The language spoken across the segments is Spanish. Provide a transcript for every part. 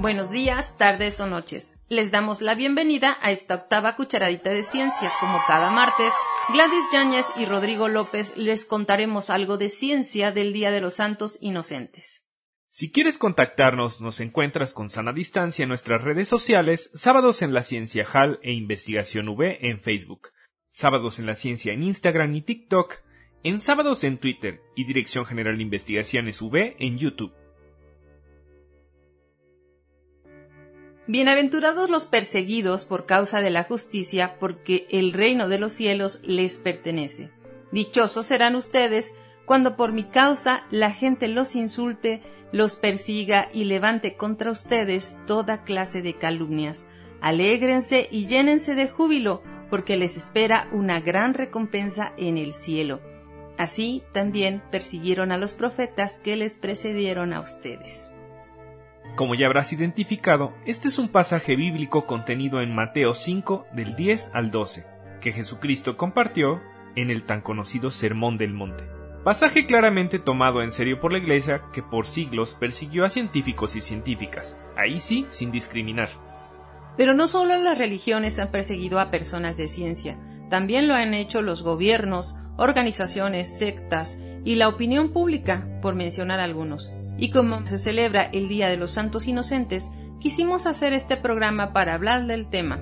Buenos días, tardes o noches. Les damos la bienvenida a esta octava cucharadita de ciencia. Como cada martes, Gladys Yáñez y Rodrigo López les contaremos algo de ciencia del Día de los Santos Inocentes. Si quieres contactarnos, nos encuentras con sana distancia en nuestras redes sociales, Sábados en la Ciencia HAL e Investigación V en Facebook, Sábados en la Ciencia en Instagram y TikTok, en Sábados en Twitter y Dirección General de Investigaciones V en YouTube. Bienaventurados los perseguidos por causa de la justicia, porque el reino de los cielos les pertenece. Dichosos serán ustedes cuando por mi causa la gente los insulte, los persiga y levante contra ustedes toda clase de calumnias. Alégrense y llénense de júbilo, porque les espera una gran recompensa en el cielo. Así también persiguieron a los profetas que les precedieron a ustedes. Como ya habrás identificado, este es un pasaje bíblico contenido en Mateo 5 del 10 al 12, que Jesucristo compartió en el tan conocido Sermón del Monte. Pasaje claramente tomado en serio por la Iglesia que por siglos persiguió a científicos y científicas, ahí sí, sin discriminar. Pero no solo las religiones han perseguido a personas de ciencia, también lo han hecho los gobiernos, organizaciones, sectas y la opinión pública, por mencionar algunos. Y como se celebra el Día de los Santos Inocentes, quisimos hacer este programa para hablar del tema.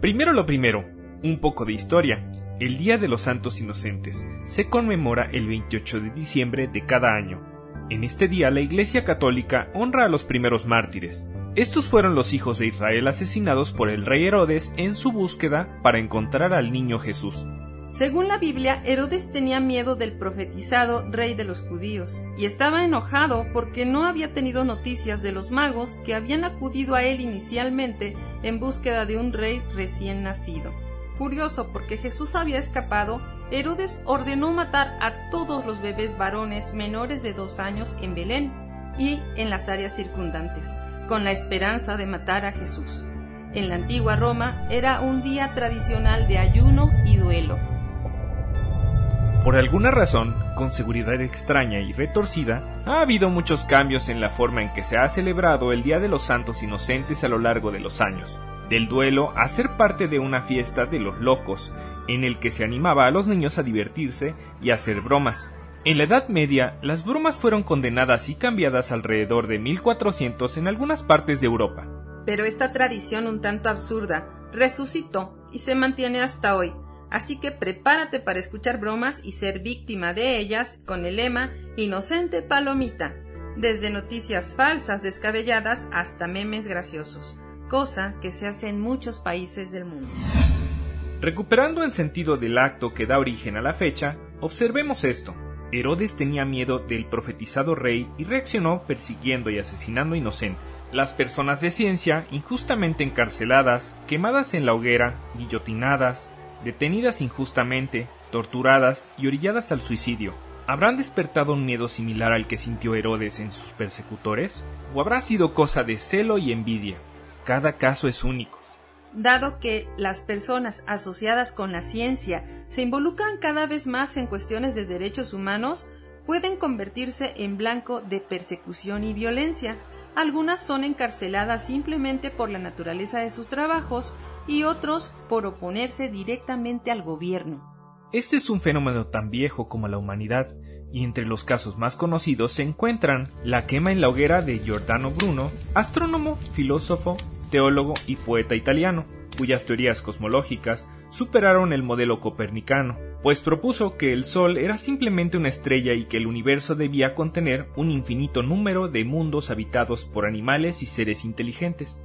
Primero lo primero, un poco de historia. El Día de los Santos Inocentes se conmemora el 28 de diciembre de cada año. En este día la Iglesia Católica honra a los primeros mártires. Estos fueron los hijos de Israel asesinados por el rey Herodes en su búsqueda para encontrar al niño Jesús. Según la Biblia, Herodes tenía miedo del profetizado rey de los judíos y estaba enojado porque no había tenido noticias de los magos que habían acudido a él inicialmente en búsqueda de un rey recién nacido. Curioso porque Jesús había escapado, Herodes ordenó matar a todos los bebés varones menores de dos años en Belén y en las áreas circundantes, con la esperanza de matar a Jesús. En la antigua Roma era un día tradicional de ayuno y duelo, por alguna razón, con seguridad extraña y retorcida, ha habido muchos cambios en la forma en que se ha celebrado el Día de los Santos Inocentes a lo largo de los años, del duelo a ser parte de una fiesta de los locos, en el que se animaba a los niños a divertirse y a hacer bromas. En la Edad Media, las bromas fueron condenadas y cambiadas alrededor de 1400 en algunas partes de Europa. Pero esta tradición un tanto absurda resucitó y se mantiene hasta hoy, Así que prepárate para escuchar bromas y ser víctima de ellas con el lema Inocente Palomita, desde noticias falsas descabelladas hasta memes graciosos, cosa que se hace en muchos países del mundo. Recuperando el sentido del acto que da origen a la fecha, observemos esto. Herodes tenía miedo del profetizado rey y reaccionó persiguiendo y asesinando inocentes. Las personas de ciencia, injustamente encarceladas, quemadas en la hoguera, guillotinadas, detenidas injustamente, torturadas y orilladas al suicidio, ¿habrán despertado un miedo similar al que sintió Herodes en sus persecutores? ¿O habrá sido cosa de celo y envidia? Cada caso es único. Dado que las personas asociadas con la ciencia se involucran cada vez más en cuestiones de derechos humanos, pueden convertirse en blanco de persecución y violencia. Algunas son encarceladas simplemente por la naturaleza de sus trabajos y otros por oponerse directamente al gobierno. Este es un fenómeno tan viejo como la humanidad, y entre los casos más conocidos se encuentran la quema en la hoguera de Giordano Bruno, astrónomo, filósofo, teólogo y poeta italiano, cuyas teorías cosmológicas superaron el modelo copernicano, pues propuso que el Sol era simplemente una estrella y que el universo debía contener un infinito número de mundos habitados por animales y seres inteligentes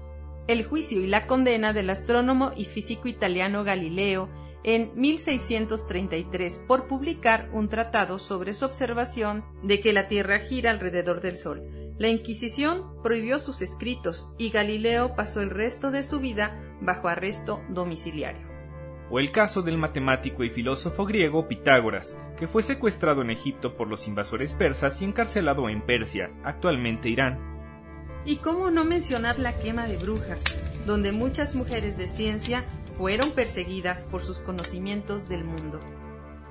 el juicio y la condena del astrónomo y físico italiano Galileo en 1633 por publicar un tratado sobre su observación de que la Tierra gira alrededor del Sol. La Inquisición prohibió sus escritos y Galileo pasó el resto de su vida bajo arresto domiciliario. O el caso del matemático y filósofo griego Pitágoras, que fue secuestrado en Egipto por los invasores persas y encarcelado en Persia, actualmente Irán. Y cómo no mencionar la quema de brujas, donde muchas mujeres de ciencia fueron perseguidas por sus conocimientos del mundo.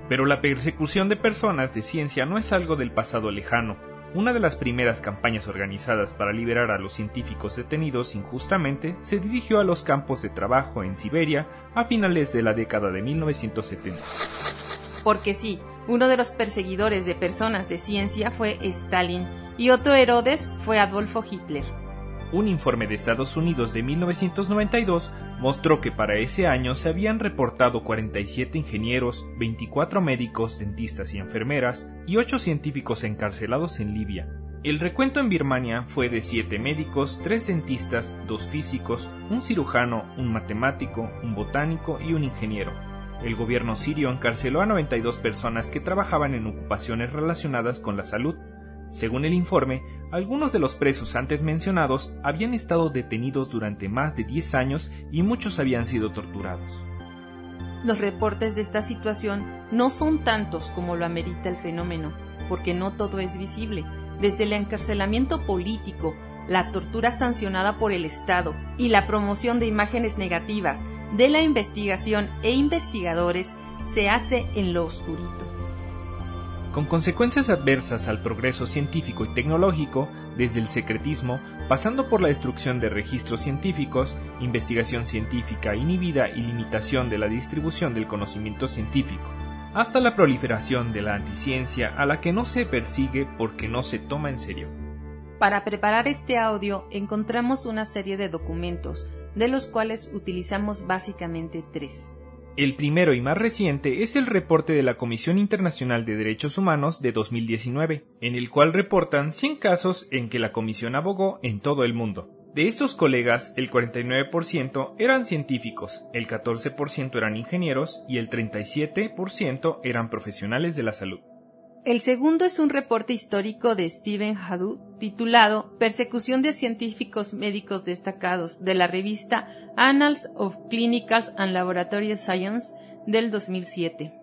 Pero la persecución de personas de ciencia no es algo del pasado lejano. una de las primeras campañas organizadas para liberar a los científicos detenidos injustamente se dirigió a los campos de trabajo en Siberia a finales de la década de 1970. Porque sí, uno de los perseguidores de personas de ciencia fue Stalin y otro Herodes fue Adolfo Hitler. Un informe de Estados Unidos de 1992 mostró que para ese año se habían reportado 47 ingenieros, 24 médicos, dentistas y enfermeras y 8 científicos encarcelados en Libia. El recuento en Birmania fue de 7 médicos, 3 dentistas, 2 físicos, un cirujano, un matemático, un botánico y un ingeniero. El gobierno sirio encarceló a 92 personas que trabajaban en ocupaciones relacionadas con la salud, según el informe, algunos de los presos antes mencionados habían estado detenidos durante más de 10 años y muchos habían sido torturados. Los reportes de esta situación no son tantos como lo amerita el fenómeno, porque no todo es visible. Desde el encarcelamiento político, la tortura sancionada por el Estado y la promoción de imágenes negativas de la investigación e investigadores se hace en lo oscurito con consecuencias adversas al progreso científico y tecnológico, desde el secretismo, pasando por la destrucción de registros científicos, investigación científica inhibida y limitación de la distribución del conocimiento científico, hasta la proliferación de la anticiencia a la que no se persigue porque no se toma en serio. Para preparar este audio encontramos una serie de documentos, de los cuales utilizamos básicamente tres. El primero y más reciente es el reporte de la Comisión Internacional de Derechos Humanos de 2019, en el cual reportan 100 casos en que la Comisión abogó en todo el mundo. De estos colegas, el 49% eran científicos, el 14% eran ingenieros y el 37% eran profesionales de la salud. El segundo es un reporte histórico de Stephen Hadou titulado Persecución de científicos médicos destacados de la revista Annals of Clinical and Laboratory Science del 2007.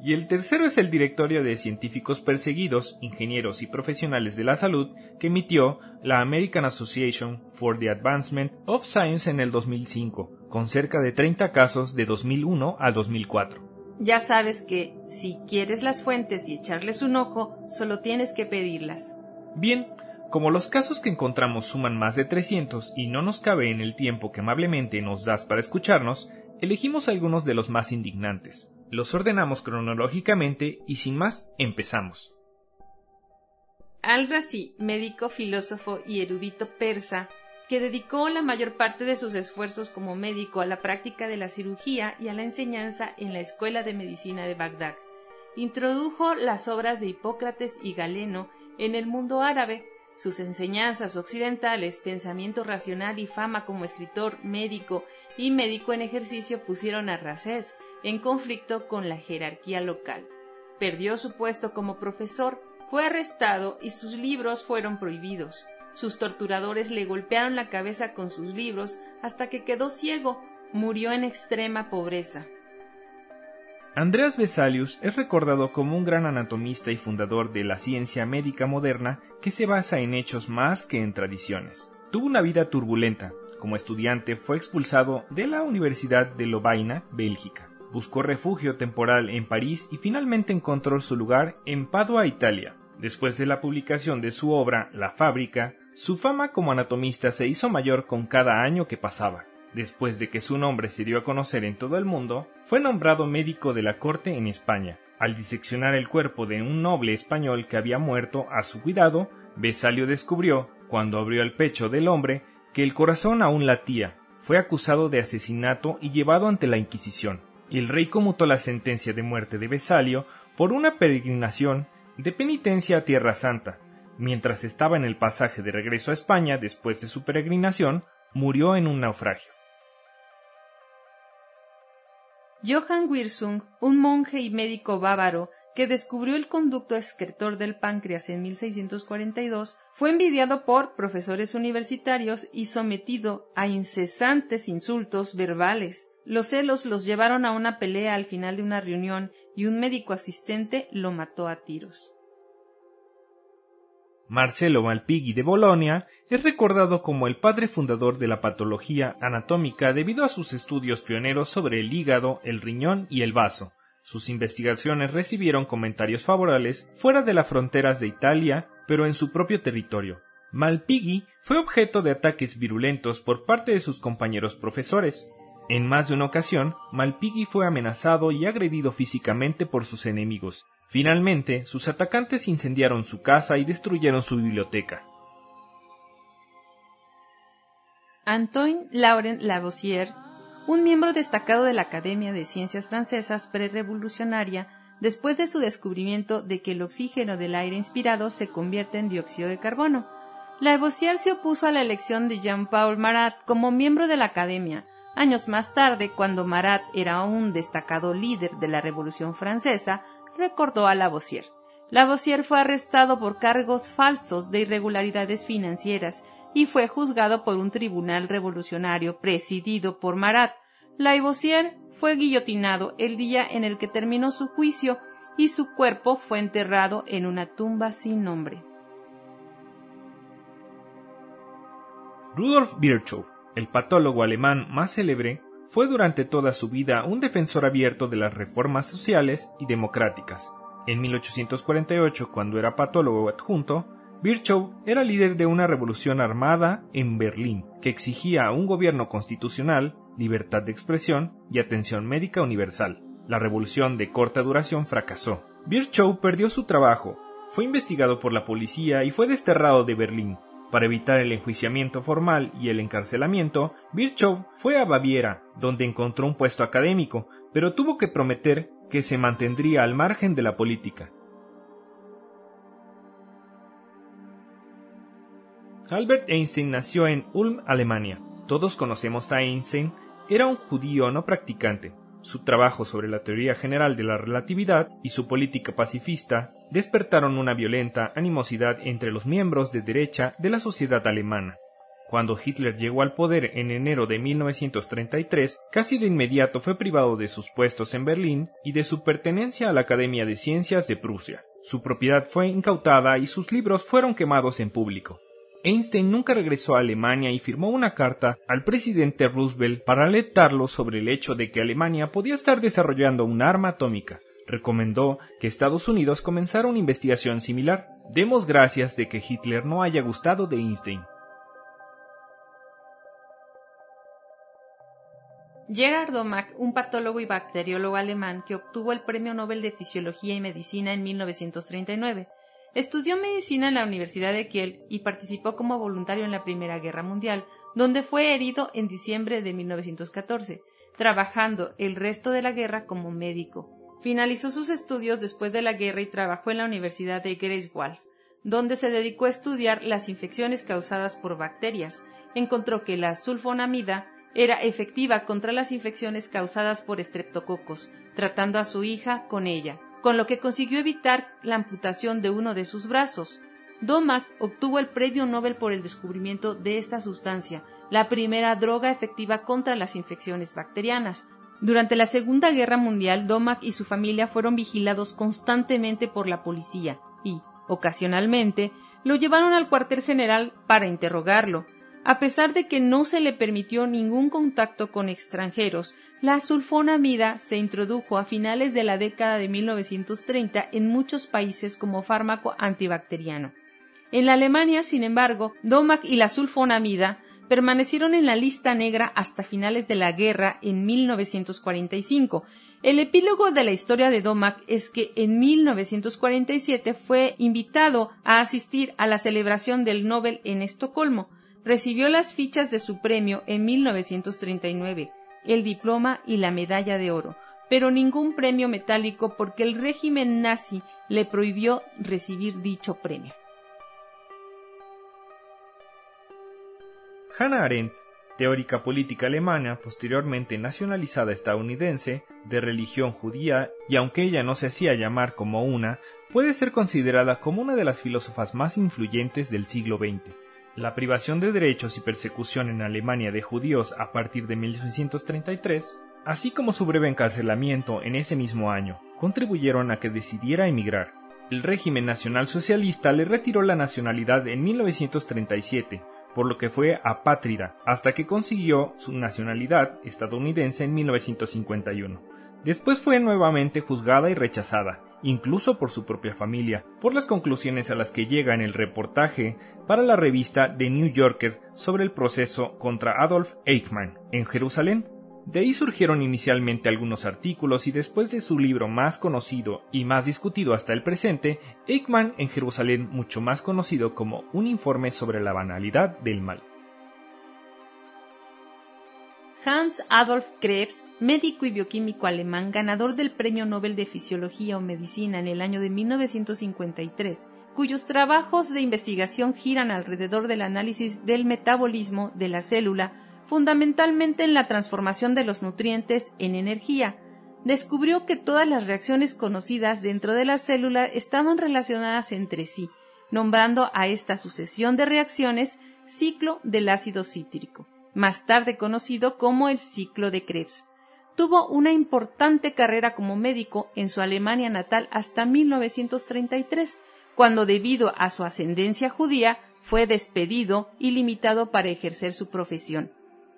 Y el tercero es el Directorio de Científicos Perseguidos, Ingenieros y Profesionales de la Salud que emitió la American Association for the Advancement of Science en el 2005, con cerca de 30 casos de 2001 a 2004. Ya sabes que, si quieres las fuentes y echarles un ojo, solo tienes que pedirlas. Bien, como los casos que encontramos suman más de 300 y no nos cabe en el tiempo que amablemente nos das para escucharnos, elegimos algunos de los más indignantes. Los ordenamos cronológicamente y sin más empezamos. Al-Razi, médico, filósofo y erudito persa, que dedicó la mayor parte de sus esfuerzos como médico a la práctica de la cirugía y a la enseñanza en la Escuela de Medicina de Bagdad. Introdujo las obras de Hipócrates y Galeno en el mundo árabe. Sus enseñanzas occidentales, pensamiento racional y fama como escritor, médico y médico en ejercicio pusieron a Rasés en conflicto con la jerarquía local. Perdió su puesto como profesor, fue arrestado y sus libros fueron prohibidos. Sus torturadores le golpearon la cabeza con sus libros hasta que quedó ciego. Murió en extrema pobreza. Andreas Vesalius es recordado como un gran anatomista y fundador de la ciencia médica moderna que se basa en hechos más que en tradiciones. Tuvo una vida turbulenta. Como estudiante fue expulsado de la Universidad de Lovaina, Bélgica. Buscó refugio temporal en París y finalmente encontró su lugar en Padua, Italia. Después de la publicación de su obra La fábrica, su fama como anatomista se hizo mayor con cada año que pasaba. Después de que su nombre se dio a conocer en todo el mundo, fue nombrado médico de la corte en España. Al diseccionar el cuerpo de un noble español que había muerto a su cuidado, Besalio descubrió, cuando abrió el pecho del hombre, que el corazón aún latía. Fue acusado de asesinato y llevado ante la Inquisición. El rey conmutó la sentencia de muerte de Besalio por una peregrinación de penitencia a Tierra Santa, Mientras estaba en el pasaje de regreso a España después de su peregrinación, murió en un naufragio. Johann Wirsung, un monje y médico bávaro que descubrió el conducto excretor del páncreas en 1642, fue envidiado por profesores universitarios y sometido a incesantes insultos verbales. Los celos los llevaron a una pelea al final de una reunión y un médico asistente lo mató a tiros. Marcelo Malpighi de Bolonia es recordado como el padre fundador de la patología anatómica debido a sus estudios pioneros sobre el hígado, el riñón y el vaso. Sus investigaciones recibieron comentarios favorables fuera de las fronteras de Italia, pero en su propio territorio. Malpighi fue objeto de ataques virulentos por parte de sus compañeros profesores. En más de una ocasión, Malpighi fue amenazado y agredido físicamente por sus enemigos. Finalmente, sus atacantes incendiaron su casa y destruyeron su biblioteca. Antoine Laurent Lavoisier, un miembro destacado de la Academia de Ciencias Francesas prerevolucionaria, después de su descubrimiento de que el oxígeno del aire inspirado se convierte en dióxido de carbono. Lavoisier se opuso a la elección de Jean-Paul Marat como miembro de la Academia. Años más tarde, cuando Marat era un destacado líder de la Revolución Francesa, recordó a Lavoisier. Lavoisier fue arrestado por cargos falsos de irregularidades financieras y fue juzgado por un tribunal revolucionario presidido por Marat. Lavoisier fue guillotinado el día en el que terminó su juicio y su cuerpo fue enterrado en una tumba sin nombre. Rudolf Virchow, el patólogo alemán más célebre, fue durante toda su vida un defensor abierto de las reformas sociales y democráticas. En 1848, cuando era patólogo adjunto, Virchow era líder de una revolución armada en Berlín que exigía un gobierno constitucional, libertad de expresión y atención médica universal. La revolución de corta duración fracasó. Virchow perdió su trabajo, fue investigado por la policía y fue desterrado de Berlín. Para evitar el enjuiciamiento formal y el encarcelamiento, Virchow fue a Baviera, donde encontró un puesto académico, pero tuvo que prometer que se mantendría al margen de la política. Albert Einstein nació en Ulm, Alemania. Todos conocemos a Einstein, era un judío no practicante. Su trabajo sobre la teoría general de la relatividad y su política pacifista despertaron una violenta animosidad entre los miembros de derecha de la sociedad alemana. Cuando Hitler llegó al poder en enero de 1933, casi de inmediato fue privado de sus puestos en Berlín y de su pertenencia a la Academia de Ciencias de Prusia. Su propiedad fue incautada y sus libros fueron quemados en público. Einstein nunca regresó a Alemania y firmó una carta al presidente Roosevelt para alertarlo sobre el hecho de que Alemania podía estar desarrollando un arma atómica. Recomendó que Estados Unidos comenzara una investigación similar. Demos gracias de que Hitler no haya gustado de Einstein. Gerard Domag, un patólogo y bacteriólogo alemán que obtuvo el Premio Nobel de Fisiología y Medicina en 1939, Estudió medicina en la Universidad de Kiel y participó como voluntario en la Primera Guerra Mundial, donde fue herido en diciembre de 1914, trabajando el resto de la guerra como médico. Finalizó sus estudios después de la guerra y trabajó en la Universidad de Greifswald, donde se dedicó a estudiar las infecciones causadas por bacterias. Encontró que la sulfonamida era efectiva contra las infecciones causadas por estreptococos, tratando a su hija con ella con lo que consiguió evitar la amputación de uno de sus brazos. Domac obtuvo el premio Nobel por el descubrimiento de esta sustancia, la primera droga efectiva contra las infecciones bacterianas. Durante la Segunda Guerra Mundial, Domac y su familia fueron vigilados constantemente por la policía y, ocasionalmente, lo llevaron al cuartel general para interrogarlo. A pesar de que no se le permitió ningún contacto con extranjeros, la sulfonamida se introdujo a finales de la década de 1930 en muchos países como fármaco antibacteriano. En la Alemania, sin embargo, Domac y la sulfonamida permanecieron en la lista negra hasta finales de la guerra en 1945. El epílogo de la historia de Domac es que en 1947 fue invitado a asistir a la celebración del Nobel en Estocolmo. Recibió las fichas de su premio en 1939 el diploma y la medalla de oro, pero ningún premio metálico porque el régimen nazi le prohibió recibir dicho premio. Hannah Arendt, teórica política alemana, posteriormente nacionalizada estadounidense, de religión judía, y aunque ella no se hacía llamar como una, puede ser considerada como una de las filósofas más influyentes del siglo XX. La privación de derechos y persecución en Alemania de judíos a partir de 1933, así como su breve encarcelamiento en ese mismo año, contribuyeron a que decidiera emigrar. El régimen nacionalsocialista le retiró la nacionalidad en 1937, por lo que fue apátrida hasta que consiguió su nacionalidad estadounidense en 1951. Después fue nuevamente juzgada y rechazada, incluso por su propia familia, por las conclusiones a las que llega en el reportaje para la revista The New Yorker sobre el proceso contra Adolf Eichmann en Jerusalén. De ahí surgieron inicialmente algunos artículos y después de su libro más conocido y más discutido hasta el presente, Eichmann en Jerusalén mucho más conocido como un informe sobre la banalidad del mal. Hans Adolf Krebs, médico y bioquímico alemán, ganador del Premio Nobel de Fisiología o Medicina en el año de 1953, cuyos trabajos de investigación giran alrededor del análisis del metabolismo de la célula, fundamentalmente en la transformación de los nutrientes en energía, descubrió que todas las reacciones conocidas dentro de la célula estaban relacionadas entre sí, nombrando a esta sucesión de reacciones ciclo del ácido cítrico más tarde conocido como el ciclo de Krebs. Tuvo una importante carrera como médico en su Alemania natal hasta 1933, cuando debido a su ascendencia judía fue despedido y limitado para ejercer su profesión.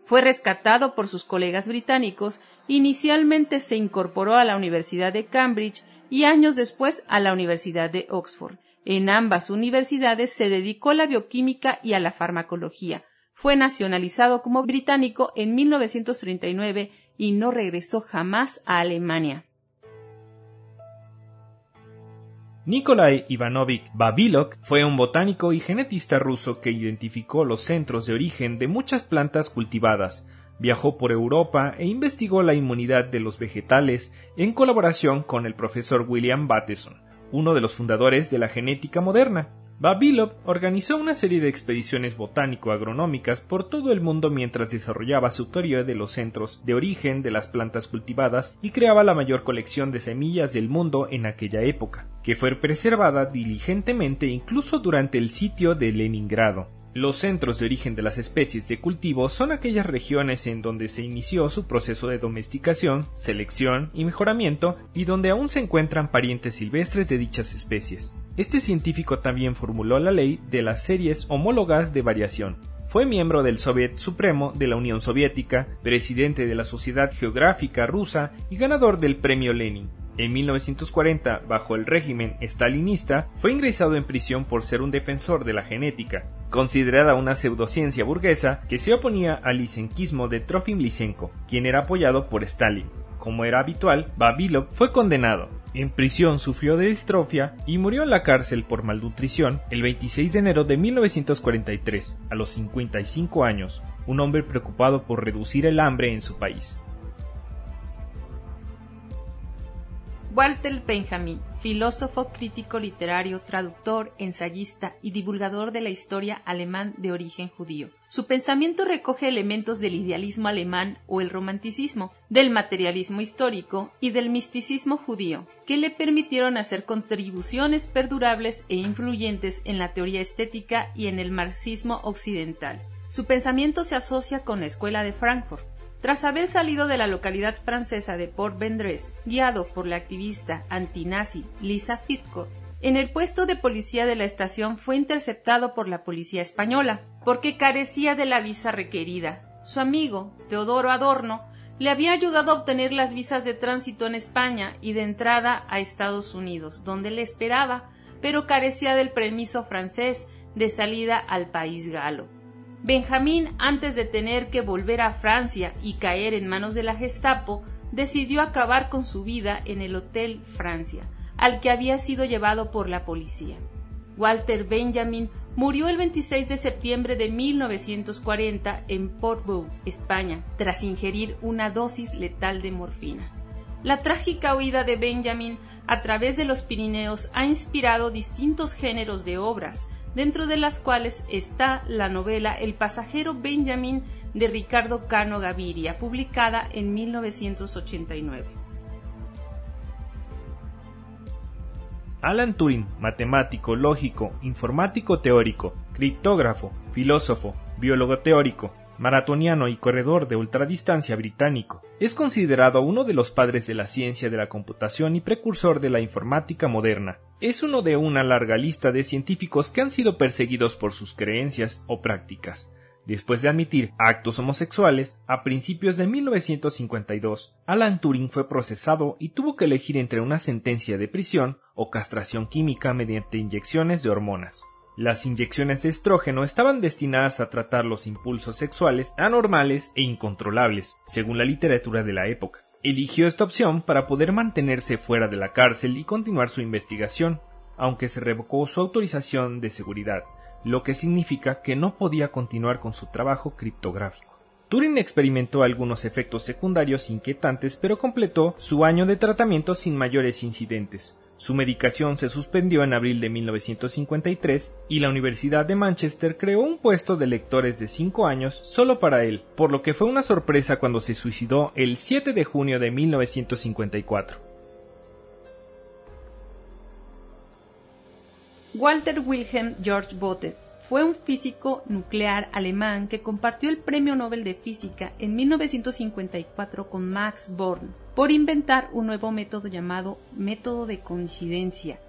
Fue rescatado por sus colegas británicos, inicialmente se incorporó a la Universidad de Cambridge y años después a la Universidad de Oxford. En ambas universidades se dedicó a la bioquímica y a la farmacología, fue nacionalizado como británico en 1939 y no regresó jamás a Alemania. Nikolai Ivanovich Babilok fue un botánico y genetista ruso que identificó los centros de origen de muchas plantas cultivadas, viajó por Europa e investigó la inmunidad de los vegetales en colaboración con el profesor William Bateson, uno de los fundadores de la genética moderna. Babilov organizó una serie de expediciones botánico-agronómicas por todo el mundo mientras desarrollaba su teoría de los centros de origen de las plantas cultivadas y creaba la mayor colección de semillas del mundo en aquella época, que fue preservada diligentemente incluso durante el sitio de Leningrado. Los centros de origen de las especies de cultivo son aquellas regiones en donde se inició su proceso de domesticación, selección y mejoramiento y donde aún se encuentran parientes silvestres de dichas especies. Este científico también formuló la ley de las series homólogas de variación. Fue miembro del Soviet Supremo de la Unión Soviética, presidente de la Sociedad Geográfica Rusa y ganador del Premio Lenin. En 1940, bajo el régimen stalinista, fue ingresado en prisión por ser un defensor de la genética, considerada una pseudociencia burguesa que se oponía al lisenquismo de Trofim Lysenko, quien era apoyado por Stalin. Como era habitual, Babilov fue condenado, en prisión sufrió de distrofia y murió en la cárcel por malnutrición el 26 de enero de 1943, a los 55 años, un hombre preocupado por reducir el hambre en su país. Walter Benjamin, filósofo, crítico literario, traductor, ensayista y divulgador de la historia alemán de origen judío. Su pensamiento recoge elementos del idealismo alemán o el romanticismo, del materialismo histórico y del misticismo judío, que le permitieron hacer contribuciones perdurables e influyentes en la teoría estética y en el marxismo occidental. Su pensamiento se asocia con la Escuela de Frankfurt, tras haber salido de la localidad francesa de Port-Vendresse, guiado por la activista antinazi Lisa Fitco, en el puesto de policía de la estación fue interceptado por la policía española, porque carecía de la visa requerida. Su amigo, Teodoro Adorno, le había ayudado a obtener las visas de tránsito en España y de entrada a Estados Unidos, donde le esperaba, pero carecía del permiso francés de salida al país galo. Benjamín, antes de tener que volver a Francia y caer en manos de la Gestapo, decidió acabar con su vida en el Hotel Francia, al que había sido llevado por la policía. Walter Benjamin murió el 26 de septiembre de 1940 en Portbou, España, tras ingerir una dosis letal de morfina. La trágica huida de Benjamin a través de los Pirineos ha inspirado distintos géneros de obras, dentro de las cuales está la novela El pasajero Benjamin de Ricardo Cano Gaviria, publicada en 1989. Alan Turing, matemático, lógico, informático teórico, criptógrafo, filósofo, biólogo teórico, maratoniano y corredor de ultradistancia británico, es considerado uno de los padres de la ciencia de la computación y precursor de la informática moderna. Es uno de una larga lista de científicos que han sido perseguidos por sus creencias o prácticas. Después de admitir actos homosexuales, a principios de 1952, Alan Turing fue procesado y tuvo que elegir entre una sentencia de prisión o castración química mediante inyecciones de hormonas. Las inyecciones de estrógeno estaban destinadas a tratar los impulsos sexuales anormales e incontrolables, según la literatura de la época. Eligió esta opción para poder mantenerse fuera de la cárcel y continuar su investigación, aunque se revocó su autorización de seguridad, lo que significa que no podía continuar con su trabajo criptográfico. Turing experimentó algunos efectos secundarios inquietantes, pero completó su año de tratamiento sin mayores incidentes. Su medicación se suspendió en abril de 1953 y la Universidad de Manchester creó un puesto de lectores de 5 años solo para él, por lo que fue una sorpresa cuando se suicidó el 7 de junio de 1954. Walter Wilhelm George Botte fue un físico nuclear alemán que compartió el Premio Nobel de Física en 1954 con Max Born por inventar un nuevo método llamado método de coincidencia,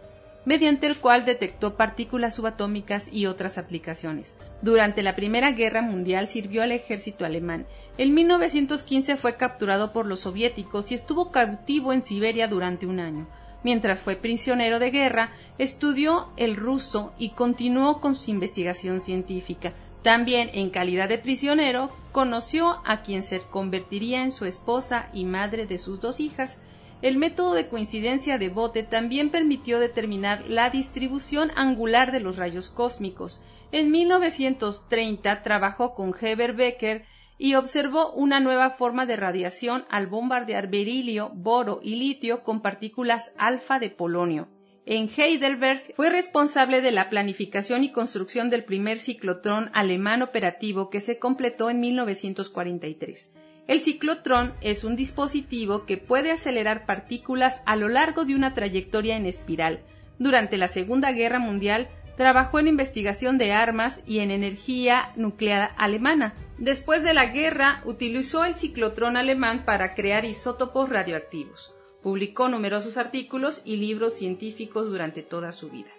mediante el cual detectó partículas subatómicas y otras aplicaciones. Durante la Primera Guerra Mundial sirvió al ejército alemán. En 1915 fue capturado por los soviéticos y estuvo cautivo en Siberia durante un año. Mientras fue prisionero de guerra, estudió el ruso y continuó con su investigación científica. También, en calidad de prisionero, conoció a quien se convertiría en su esposa y madre de sus dos hijas. El método de coincidencia de Bote también permitió determinar la distribución angular de los rayos cósmicos. En 1930 trabajó con Heber Becker y observó una nueva forma de radiación al bombardear berilio, boro y litio con partículas alfa de polonio. En Heidelberg fue responsable de la planificación y construcción del primer ciclotrón alemán operativo que se completó en 1943. El ciclotrón es un dispositivo que puede acelerar partículas a lo largo de una trayectoria en espiral. Durante la Segunda Guerra Mundial trabajó en investigación de armas y en energía nuclear alemana. Después de la guerra, utilizó el ciclotrón alemán para crear isótopos radioactivos. Publicó numerosos artículos y libros científicos durante toda su vida.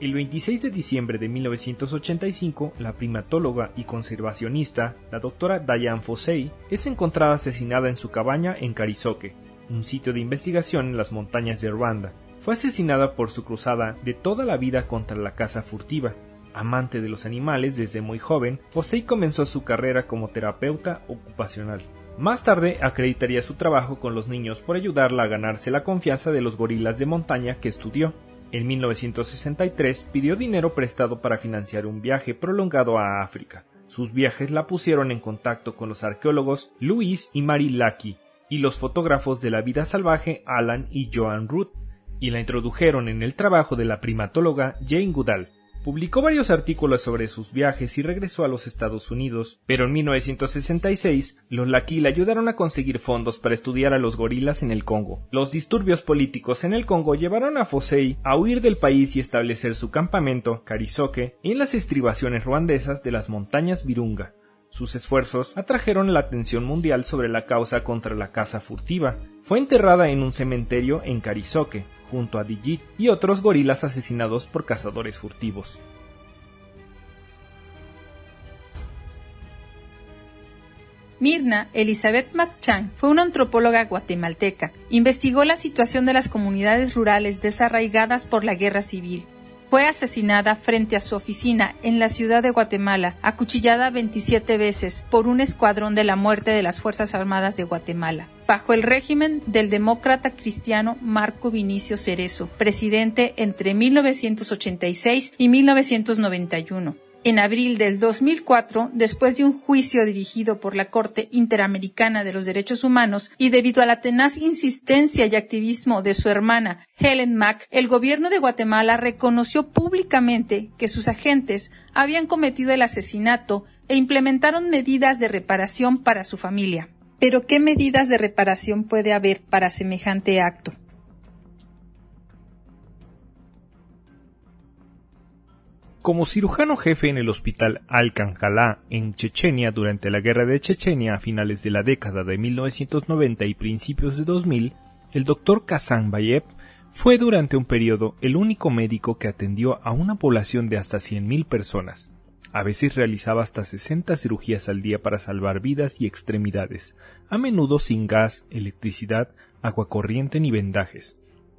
El 26 de diciembre de 1985, la primatóloga y conservacionista, la doctora Diane Fossey, es encontrada asesinada en su cabaña en Karisoke, un sitio de investigación en las montañas de Ruanda. Fue asesinada por su cruzada de toda la vida contra la caza furtiva. Amante de los animales desde muy joven, Fossey comenzó su carrera como terapeuta ocupacional. Más tarde acreditaría su trabajo con los niños por ayudarla a ganarse la confianza de los gorilas de montaña que estudió. En 1963 pidió dinero prestado para financiar un viaje prolongado a África. Sus viajes la pusieron en contacto con los arqueólogos Louis y Mary Lackey y los fotógrafos de la vida salvaje Alan y Joan Root, y la introdujeron en el trabajo de la primatóloga Jane Goodall. Publicó varios artículos sobre sus viajes y regresó a los Estados Unidos, pero en 1966 los Laki ayudaron a conseguir fondos para estudiar a los gorilas en el Congo. Los disturbios políticos en el Congo llevaron a Fosei a huir del país y establecer su campamento, Karisoke, en las estribaciones ruandesas de las montañas Virunga. Sus esfuerzos atrajeron la atención mundial sobre la causa contra la caza furtiva. Fue enterrada en un cementerio en Karisoke, junto a Digit y otros gorilas asesinados por cazadores furtivos. Mirna Elizabeth McChang fue una antropóloga guatemalteca. Investigó la situación de las comunidades rurales desarraigadas por la guerra civil fue asesinada frente a su oficina en la ciudad de Guatemala, acuchillada 27 veces por un escuadrón de la muerte de las Fuerzas Armadas de Guatemala, bajo el régimen del demócrata cristiano Marco Vinicio Cerezo, presidente entre 1986 y 1991. En abril del 2004, después de un juicio dirigido por la Corte Interamericana de los Derechos Humanos y debido a la tenaz insistencia y activismo de su hermana Helen Mack, el gobierno de Guatemala reconoció públicamente que sus agentes habían cometido el asesinato e implementaron medidas de reparación para su familia. Pero ¿qué medidas de reparación puede haber para semejante acto? Como cirujano jefe en el hospital Al-Kanjalá en Chechenia durante la guerra de Chechenia a finales de la década de 1990 y principios de 2000, el doctor Kazan Bayev Fue durante un periodo el único médico que atendió a una población de hasta 100.000 personas. A veces realizaba hasta 60 cirugías al día para salvar vidas y extremidades, a menudo sin gas, electricidad, agua corriente ni vendajes.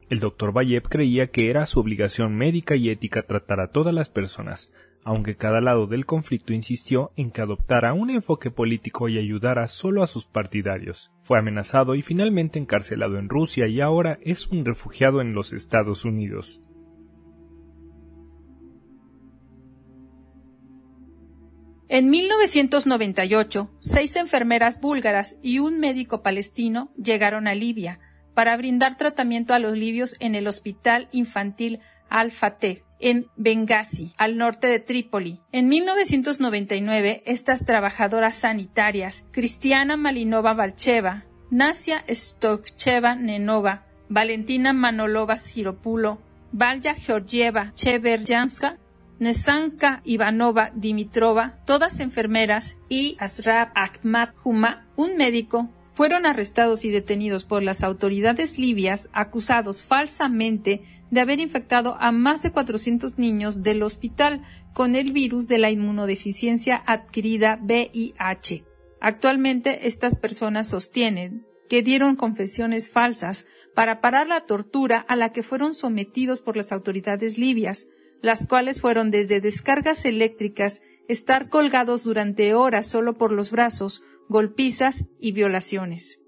El doctor Bayev creía que era su obligación médica y ética tratar a todas las personas, aunque cada lado del conflicto insistió en que adoptara un enfoque político y ayudara solo a sus partidarios. Fue amenazado y finalmente encarcelado en Rusia y ahora es un refugiado en los Estados Unidos. En 1998, seis enfermeras búlgaras y un médico palestino llegaron a Libia para brindar tratamiento a los libios en el Hospital Infantil Al-Fateh en Benghazi, al norte de Trípoli. En 1999, estas trabajadoras sanitarias, Cristiana Malinova Valcheva, Nasia Stokcheva Nenova, Valentina Manolova Siropulo, Valya Georgieva Cheveryanska, Nesanka Ivanova Dimitrova, todas enfermeras, y Asrab Ahmad Huma, un médico, fueron arrestados y detenidos por las autoridades libias acusados falsamente de haber infectado a más de 400 niños del hospital con el virus de la inmunodeficiencia adquirida VIH. Actualmente estas personas sostienen que dieron confesiones falsas para parar la tortura a la que fueron sometidos por las autoridades libias, las cuales fueron desde descargas eléctricas, estar colgados durante horas solo por los brazos, golpizas y violaciones.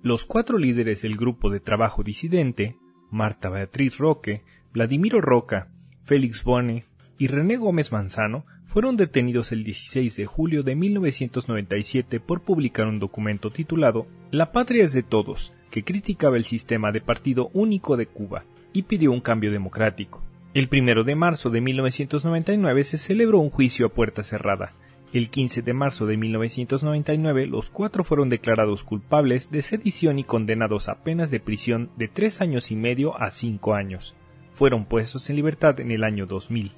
Los cuatro líderes del grupo de trabajo disidente, Marta Beatriz Roque, Vladimiro Roca, Félix Bone y René Gómez Manzano, fueron detenidos el 16 de julio de 1997 por publicar un documento titulado La patria es de todos, que criticaba el sistema de partido único de Cuba y pidió un cambio democrático. El primero de marzo de 1999 se celebró un juicio a puerta cerrada. El 15 de marzo de 1999 los cuatro fueron declarados culpables de sedición y condenados a penas de prisión de tres años y medio a cinco años. Fueron puestos en libertad en el año 2000.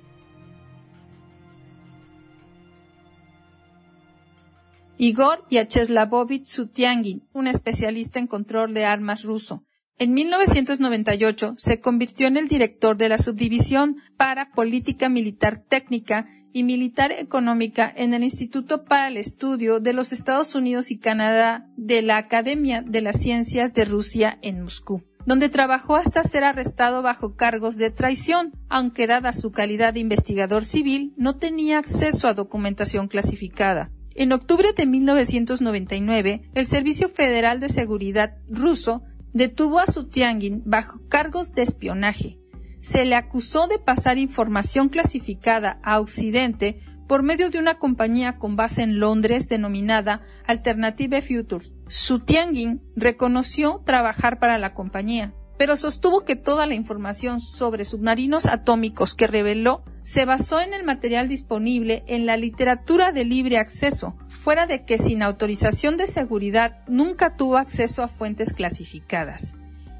Igor Vyacheslavovich Sutiangin, un especialista en control de armas ruso, en 1998 se convirtió en el director de la Subdivisión para Política Militar Técnica y Militar Económica en el Instituto para el Estudio de los Estados Unidos y Canadá de la Academia de las Ciencias de Rusia en Moscú donde trabajó hasta ser arrestado bajo cargos de traición, aunque dada su calidad de investigador civil no tenía acceso a documentación clasificada. En octubre de 1999, el Servicio Federal de Seguridad ruso detuvo a Sutiangin bajo cargos de espionaje. Se le acusó de pasar información clasificada a Occidente por medio de una compañía con base en Londres denominada Alternative Futures. Sutiangin reconoció trabajar para la compañía, pero sostuvo que toda la información sobre submarinos atómicos que reveló se basó en el material disponible en la literatura de libre acceso, fuera de que sin autorización de seguridad nunca tuvo acceso a fuentes clasificadas.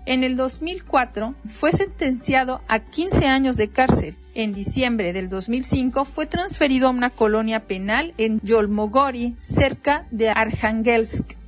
En el 2004 fue sentenciado a 15 años de cárcel. En diciembre del 2005 fue transferido a una colonia penal en Yolmogori, cerca de Arhangelsk.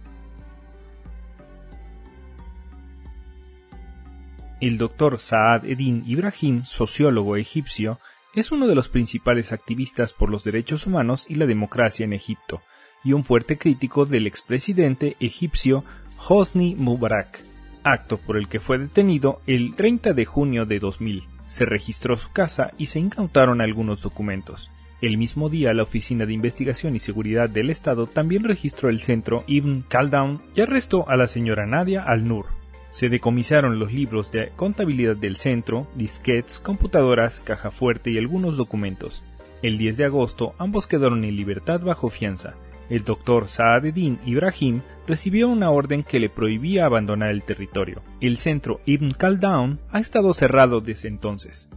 El doctor Saad Eddin Ibrahim, sociólogo egipcio, es uno de los principales activistas por los derechos humanos y la democracia en Egipto, y un fuerte crítico del expresidente egipcio Hosni Mubarak, acto por el que fue detenido el 30 de junio de 2000. Se registró su casa y se incautaron algunos documentos. El mismo día, la Oficina de Investigación y Seguridad del Estado también registró el centro Ibn Khaldun y arrestó a la señora Nadia Al-Nur. Se decomisaron los libros de contabilidad del centro, disquetes, computadoras, caja fuerte y algunos documentos. El 10 de agosto ambos quedaron en libertad bajo fianza el doctor Saadeddin Ibrahim recibió una orden que le prohibía abandonar el territorio. El centro Ibn Khaldun ha estado cerrado desde entonces.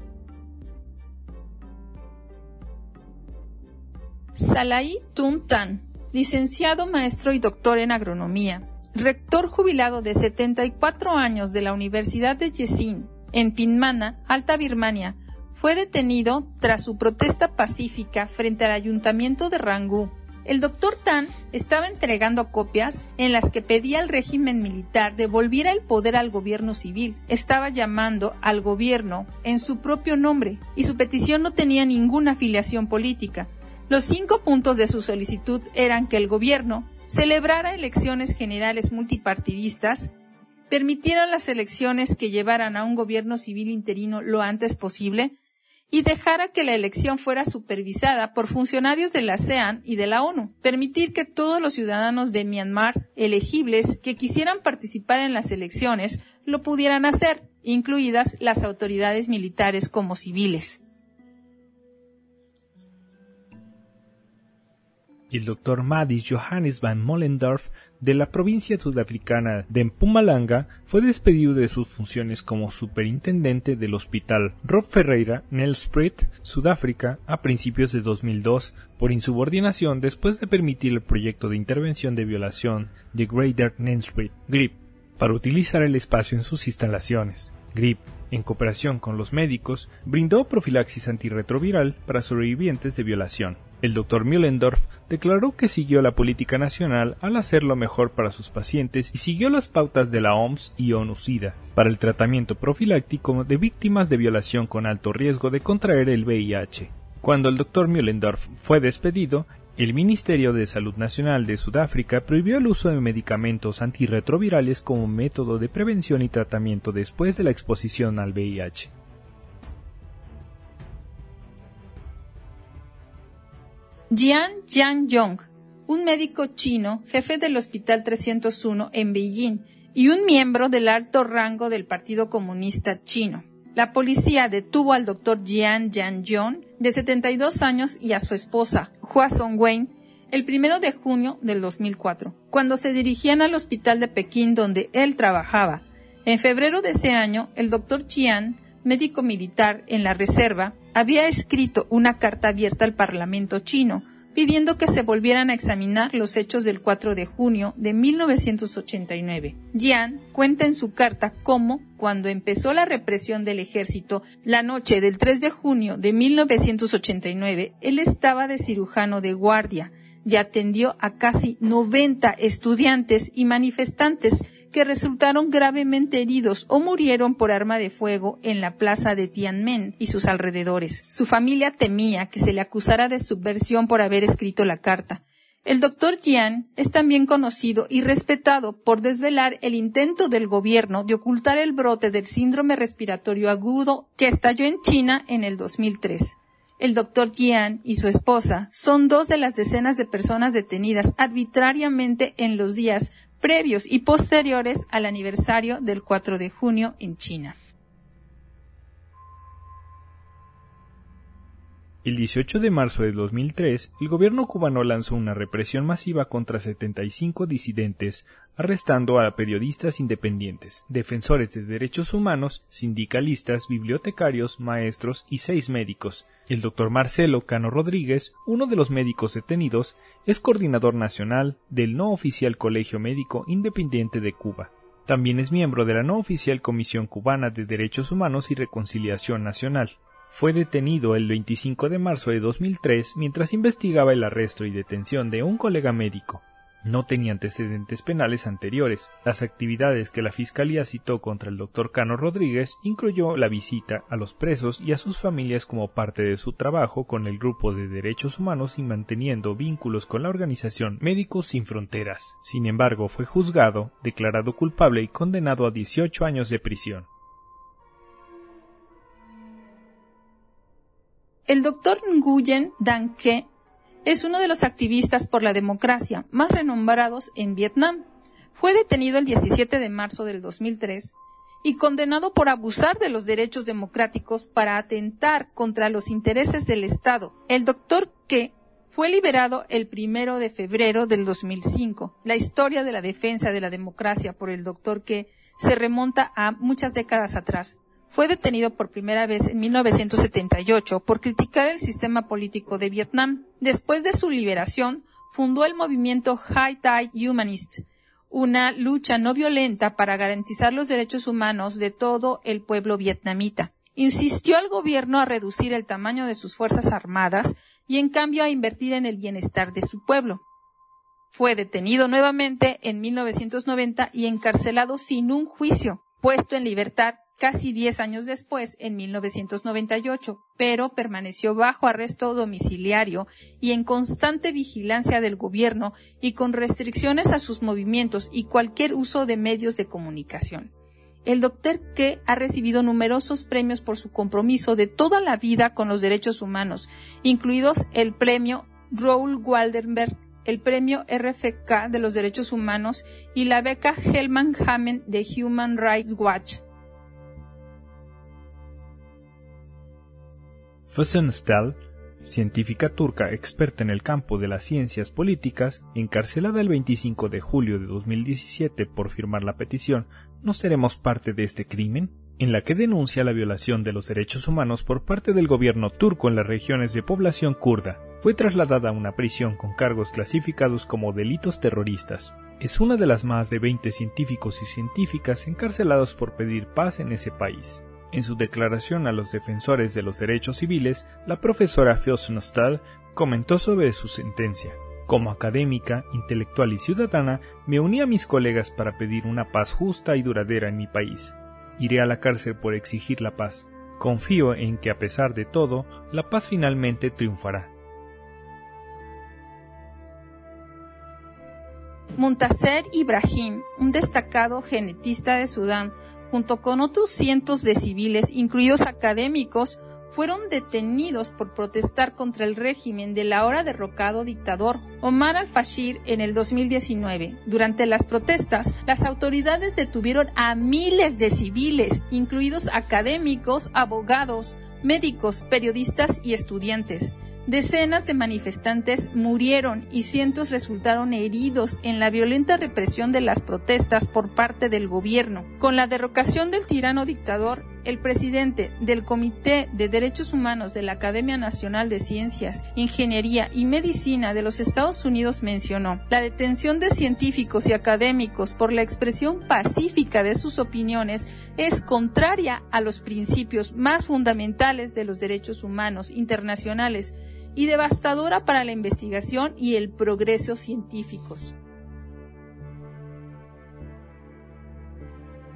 Salai Tuntan, licenciado maestro y doctor en agronomía, rector jubilado de 74 años de la Universidad de Yesin, en Pinmana, Alta Birmania, fue detenido tras su protesta pacífica frente al ayuntamiento de Rangú El doctor Tan estaba entregando copias en las que pedía al régimen militar devolviera el poder al gobierno civil. Estaba llamando al gobierno en su propio nombre y su petición no tenía ninguna afiliación política. Los cinco puntos de su solicitud eran que el gobierno celebrara elecciones generales multipartidistas, permitiera las elecciones que llevaran a un gobierno civil interino lo antes posible, y dejara que la elección fuera supervisada por funcionarios de la ASEAN y de la ONU, permitir que todos los ciudadanos de Myanmar elegibles que quisieran participar en las elecciones lo pudieran hacer, incluidas las autoridades militares como civiles. El doctor Madis Johannes van Mollendorf de la provincia sudafricana de Mpumalanga fue despedido de sus funciones como superintendente del hospital Rob Ferreira, Nelspruit, Sudáfrica, a principios de 2002 por insubordinación después de permitir el proyecto de intervención de violación de Greater Nelspruit, GRIP, para utilizar el espacio en sus instalaciones. GRIP en cooperación con los médicos, brindó profilaxis antirretroviral para sobrevivientes de violación. El Dr. Müllendorf declaró que siguió la política nacional al hacer lo mejor para sus pacientes y siguió las pautas de la OMS y ONU-SIDA para el tratamiento profiláctico de víctimas de violación con alto riesgo de contraer el VIH. Cuando el Dr. Müllendorf fue despedido, el Ministerio de Salud Nacional de Sudáfrica prohibió el uso de medicamentos antirretrovirales como método de prevención y tratamiento después de la exposición al VIH. Jian Yang-yong, un médico chino, jefe del Hospital 301 en Beijing y un miembro del alto rango del Partido Comunista Chino. La policía detuvo al doctor Jian Yang-yong, de 72 años, y a su esposa, Hua Song-wen, el primero de junio del 2004, cuando se dirigían al hospital de Pekín donde él trabajaba. En febrero de ese año, el doctor Jian, médico militar en la reserva, había escrito una carta abierta al Parlamento chino, pidiendo que se volvieran a examinar los hechos del 4 de junio de 1989. Jian cuenta en su carta cómo, cuando empezó la represión del ejército la noche del 3 de junio de 1989, él estaba de cirujano de guardia y atendió a casi 90 estudiantes y manifestantes que resultaron gravemente heridos o murieron por arma de fuego en la plaza de Tianmen y sus alrededores. Su familia temía que se le acusara de subversión por haber escrito la carta. El doctor Jian es también conocido y respetado por desvelar el intento del gobierno de ocultar el brote del síndrome respiratorio agudo que estalló en China en el 2003. El doctor Jian y su esposa son dos de las decenas de personas detenidas arbitrariamente en los días previos y posteriores al aniversario del 4 de junio en China. El 18 de marzo de 2003, el gobierno cubano lanzó una represión masiva contra 75 disidentes, arrestando a periodistas independientes, defensores de derechos humanos, sindicalistas, bibliotecarios, maestros y seis médicos. El doctor Marcelo Cano Rodríguez, uno de los médicos detenidos, es coordinador nacional del no oficial Colegio Médico Independiente de Cuba. También es miembro de la no oficial Comisión Cubana de Derechos Humanos y Reconciliación Nacional fue detenido el 25 de marzo de 2003 mientras investigaba el arresto y detención de un colega médico. No tenía antecedentes penales anteriores. Las actividades que la Fiscalía citó contra el doctor Cano Rodríguez incluyó la visita a los presos y a sus familias como parte de su trabajo con el grupo de derechos humanos y manteniendo vínculos con la organización Médicos Sin Fronteras. Sin embargo, fue juzgado, declarado culpable y condenado a 18 años de prisión. El doctor Nguyen Dan Ke es uno de los activistas por la democracia más renombrados en Vietnam. Fue detenido el 17 de marzo del 2003 y condenado por abusar de los derechos democráticos para atentar contra los intereses del Estado. El doctor Ke fue liberado el primero de febrero del 2005. La historia de la defensa de la democracia por el doctor Ke se remonta a muchas décadas atrás fue detenido por primera vez en 1978 por criticar el sistema político de Vietnam. Después de su liberación, fundó el movimiento High Tide Humanist, una lucha no violenta para garantizar los derechos humanos de todo el pueblo vietnamita. insistió al gobierno a reducir el tamaño de sus fuerzas armadas y en cambio a invertir en el bienestar de su pueblo. Fue detenido nuevamente en 1990 y encarcelado sin un juicio, puesto en libertad casi diez años después, en 1998, pero permaneció bajo arresto domiciliario y en constante vigilancia del gobierno y con restricciones a sus movimientos y cualquier uso de medios de comunicación. El doctor Ke ha recibido numerosos premios por su compromiso de toda la vida con los derechos humanos, incluidos el premio Raoul Waldenberg, el premio RFK de los derechos humanos y la beca Hellman Hammond de Human Rights Watch. Füsenstahl, científica turca experta en el campo de las ciencias políticas, encarcelada el 25 de julio de 2017 por firmar la petición ¿No seremos parte de este crimen? en la que denuncia la violación de los derechos humanos por parte del gobierno turco en las regiones de población kurda. Fue trasladada a una prisión con cargos clasificados como delitos terroristas. Es una de las más de 20 científicos y científicas encarcelados por pedir paz en ese país. En su declaración a los defensores de los derechos civiles, la profesora Nostal comentó sobre su sentencia. Como académica, intelectual y ciudadana, me uní a mis colegas para pedir una paz justa y duradera en mi país. Iré a la cárcel por exigir la paz. Confío en que a pesar de todo, la paz finalmente triunfará. Muntaser Ibrahim, un destacado genetista de Sudán, junto con otros cientos de civiles, incluidos académicos, fueron detenidos por protestar contra el régimen del ahora derrocado dictador Omar al-Fashir en el 2019. Durante las protestas, las autoridades detuvieron a miles de civiles, incluidos académicos, abogados, médicos, periodistas y estudiantes. Decenas de manifestantes murieron y cientos resultaron heridos en la violenta represión de las protestas por parte del gobierno. Con la derrocación del tirano dictador, el presidente del Comité de Derechos Humanos de la Academia Nacional de Ciencias, Ingeniería y Medicina de los Estados Unidos mencionó la detención de científicos y académicos por la expresión pacífica de sus opiniones es contraria a los principios más fundamentales de los derechos humanos internacionales y devastadora para la investigación y el progreso científicos.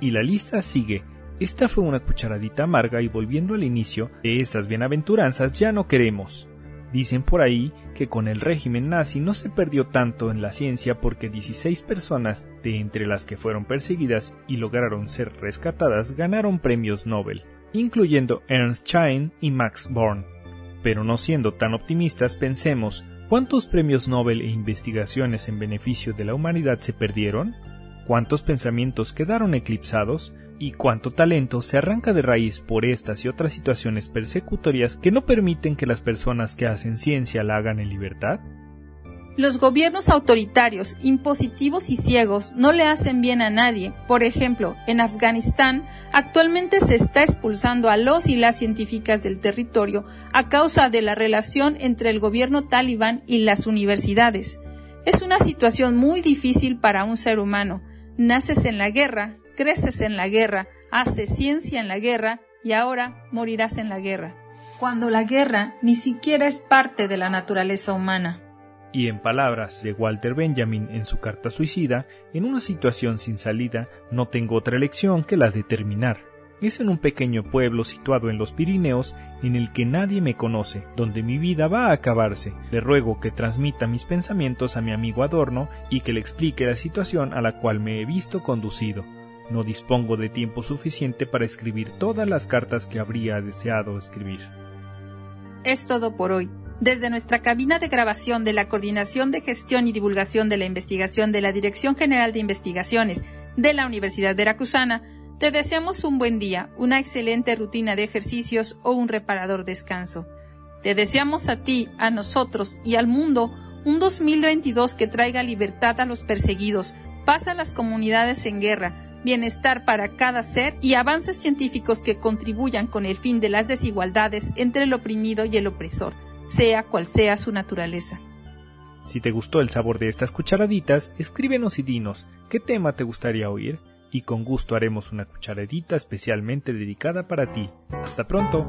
Y la lista sigue. Esta fue una cucharadita amarga y volviendo al inicio de estas bienaventuranzas ya no queremos. Dicen por ahí que con el régimen nazi no se perdió tanto en la ciencia porque 16 personas, de entre las que fueron perseguidas y lograron ser rescatadas, ganaron premios Nobel, incluyendo Ernst Chain y Max Born. Pero no siendo tan optimistas, pensemos, ¿cuántos premios Nobel e investigaciones en beneficio de la humanidad se perdieron? ¿Cuántos pensamientos quedaron eclipsados? ¿Y cuánto talento se arranca de raíz por estas y otras situaciones persecutorias que no permiten que las personas que hacen ciencia la hagan en libertad? Los gobiernos autoritarios, impositivos y ciegos no le hacen bien a nadie. Por ejemplo, en Afganistán actualmente se está expulsando a los y las científicas del territorio a causa de la relación entre el gobierno talibán y las universidades. Es una situación muy difícil para un ser humano. Naces en la guerra, creces en la guerra, haces ciencia en la guerra y ahora morirás en la guerra. Cuando la guerra ni siquiera es parte de la naturaleza humana. Y en palabras de Walter Benjamin en su carta suicida, en una situación sin salida no tengo otra elección que la de terminar. Es en un pequeño pueblo situado en los Pirineos en el que nadie me conoce, donde mi vida va a acabarse. Le ruego que transmita mis pensamientos a mi amigo Adorno y que le explique la situación a la cual me he visto conducido. No dispongo de tiempo suficiente para escribir todas las cartas que habría deseado escribir. Es todo por hoy. Desde nuestra cabina de grabación de la Coordinación de Gestión y Divulgación de la Investigación de la Dirección General de Investigaciones de la Universidad Veracruzana, te deseamos un buen día, una excelente rutina de ejercicios o un reparador descanso. Te deseamos a ti, a nosotros y al mundo un 2022 que traiga libertad a los perseguidos, paz a las comunidades en guerra, bienestar para cada ser y avances científicos que contribuyan con el fin de las desigualdades entre el oprimido y el opresor sea cual sea su naturaleza. Si te gustó el sabor de estas cucharaditas, escríbenos y dinos qué tema te gustaría oír y con gusto haremos una cucharadita especialmente dedicada para ti. Hasta pronto.